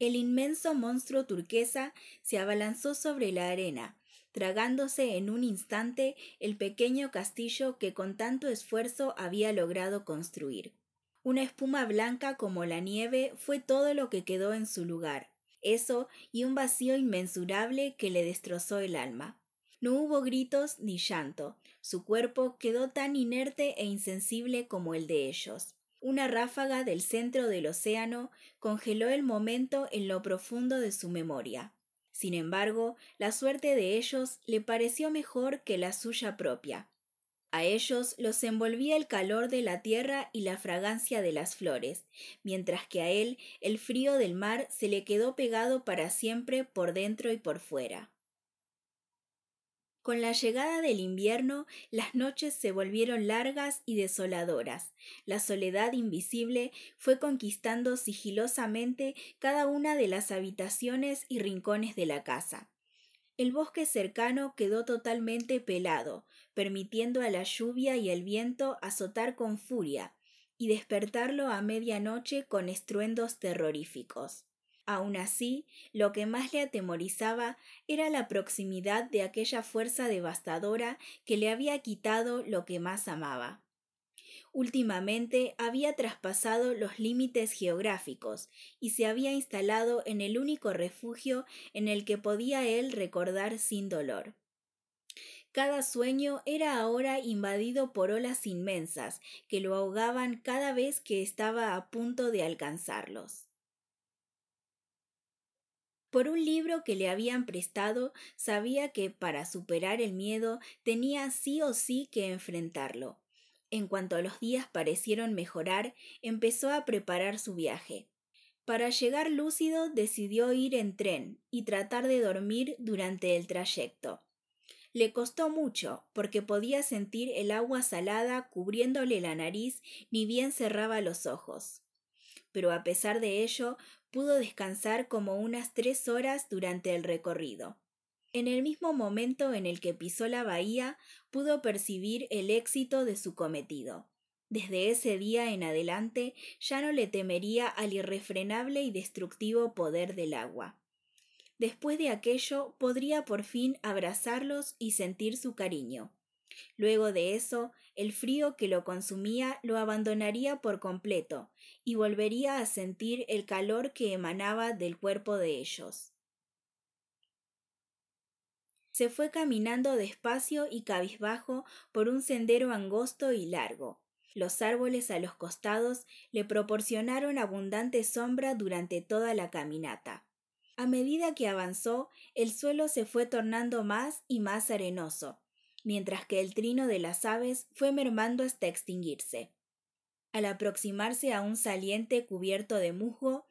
El inmenso monstruo turquesa se abalanzó sobre la arena, tragándose en un instante el pequeño castillo que con tanto esfuerzo había logrado construir. Una espuma blanca como la nieve fue todo lo que quedó en su lugar, eso y un vacío inmensurable que le destrozó el alma. No hubo gritos ni llanto, su cuerpo quedó tan inerte e insensible como el de ellos. Una ráfaga del centro del océano congeló el momento en lo profundo de su memoria. Sin embargo, la suerte de ellos le pareció mejor que la suya propia. A ellos los envolvía el calor de la tierra y la fragancia de las flores, mientras que a él el frío del mar se le quedó pegado para siempre por dentro y por fuera. Con la llegada del invierno, las noches se volvieron largas y desoladoras. La soledad invisible fue conquistando sigilosamente cada una de las habitaciones y rincones de la casa. El bosque cercano quedó totalmente pelado, permitiendo a la lluvia y el viento azotar con furia y despertarlo a medianoche con estruendos terroríficos. Aun así, lo que más le atemorizaba era la proximidad de aquella fuerza devastadora que le había quitado lo que más amaba. Últimamente había traspasado los límites geográficos y se había instalado en el único refugio en el que podía él recordar sin dolor. Cada sueño era ahora invadido por olas inmensas que lo ahogaban cada vez que estaba a punto de alcanzarlos. Por un libro que le habían prestado, sabía que para superar el miedo tenía sí o sí que enfrentarlo. En cuanto los días parecieron mejorar, empezó a preparar su viaje. Para llegar lúcido decidió ir en tren y tratar de dormir durante el trayecto. Le costó mucho, porque podía sentir el agua salada cubriéndole la nariz ni bien cerraba los ojos. Pero a pesar de ello, pudo descansar como unas tres horas durante el recorrido. En el mismo momento en el que pisó la bahía, pudo percibir el éxito de su cometido. Desde ese día en adelante ya no le temería al irrefrenable y destructivo poder del agua. Después de aquello podría por fin abrazarlos y sentir su cariño. Luego de eso, el frío que lo consumía lo abandonaría por completo y volvería a sentir el calor que emanaba del cuerpo de ellos. Se fue caminando despacio y cabizbajo por un sendero angosto y largo. Los árboles a los costados le proporcionaron abundante sombra durante toda la caminata. A medida que avanzó, el suelo se fue tornando más y más arenoso, mientras que el trino de las aves fue mermando hasta extinguirse. Al aproximarse a un saliente cubierto de musgo,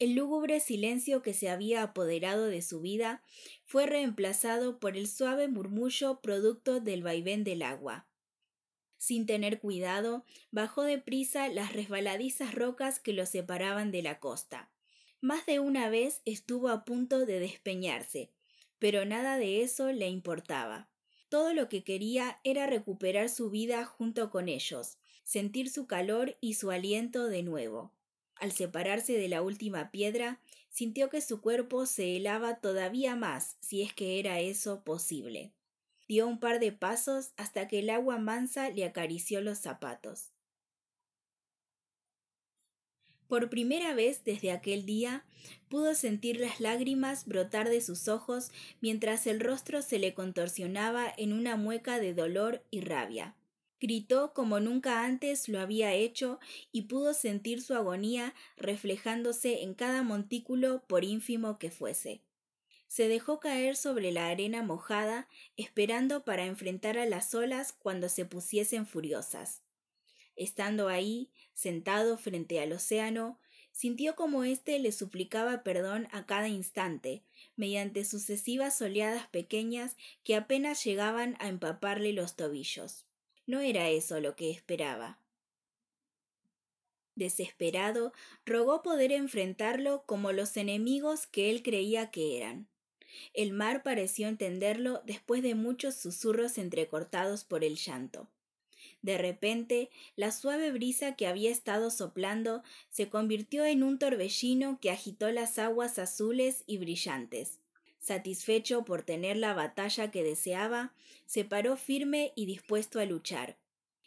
el lúgubre silencio que se había apoderado de su vida fue reemplazado por el suave murmullo producto del vaivén del agua. Sin tener cuidado, bajó deprisa las resbaladizas rocas que lo separaban de la costa. Más de una vez estuvo a punto de despeñarse, pero nada de eso le importaba. Todo lo que quería era recuperar su vida junto con ellos, sentir su calor y su aliento de nuevo. Al separarse de la última piedra, sintió que su cuerpo se helaba todavía más, si es que era eso posible. Dio un par de pasos hasta que el agua mansa le acarició los zapatos. Por primera vez desde aquel día pudo sentir las lágrimas brotar de sus ojos mientras el rostro se le contorsionaba en una mueca de dolor y rabia. Gritó como nunca antes lo había hecho y pudo sentir su agonía reflejándose en cada montículo por ínfimo que fuese. Se dejó caer sobre la arena mojada, esperando para enfrentar a las olas cuando se pusiesen furiosas. Estando ahí, sentado frente al océano, sintió como éste le suplicaba perdón a cada instante, mediante sucesivas oleadas pequeñas que apenas llegaban a empaparle los tobillos. No era eso lo que esperaba. Desesperado, rogó poder enfrentarlo como los enemigos que él creía que eran. El mar pareció entenderlo después de muchos susurros entrecortados por el llanto. De repente, la suave brisa que había estado soplando se convirtió en un torbellino que agitó las aguas azules y brillantes. Satisfecho por tener la batalla que deseaba, se paró firme y dispuesto a luchar.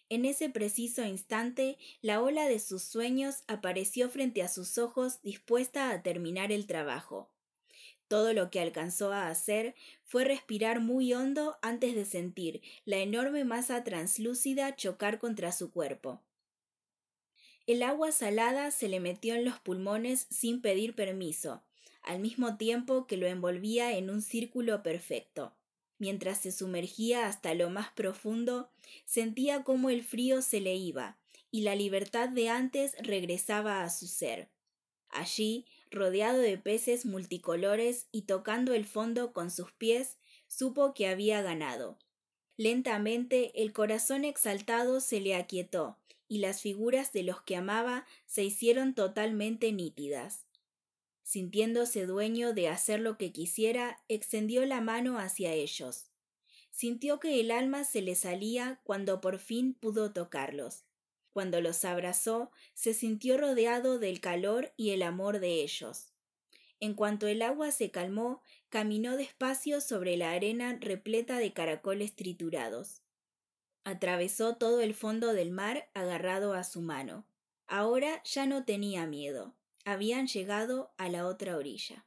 En ese preciso instante, la ola de sus sueños apareció frente a sus ojos dispuesta a terminar el trabajo. Todo lo que alcanzó a hacer fue respirar muy hondo antes de sentir la enorme masa translúcida chocar contra su cuerpo. El agua salada se le metió en los pulmones sin pedir permiso, al mismo tiempo que lo envolvía en un círculo perfecto. Mientras se sumergía hasta lo más profundo, sentía cómo el frío se le iba, y la libertad de antes regresaba a su ser. Allí, rodeado de peces multicolores y tocando el fondo con sus pies, supo que había ganado. Lentamente el corazón exaltado se le aquietó, y las figuras de los que amaba se hicieron totalmente nítidas. Sintiéndose dueño de hacer lo que quisiera, extendió la mano hacia ellos. Sintió que el alma se le salía cuando por fin pudo tocarlos. Cuando los abrazó, se sintió rodeado del calor y el amor de ellos. En cuanto el agua se calmó, caminó despacio sobre la arena repleta de caracoles triturados. Atravesó todo el fondo del mar agarrado a su mano. Ahora ya no tenía miedo. Habían llegado a la otra orilla.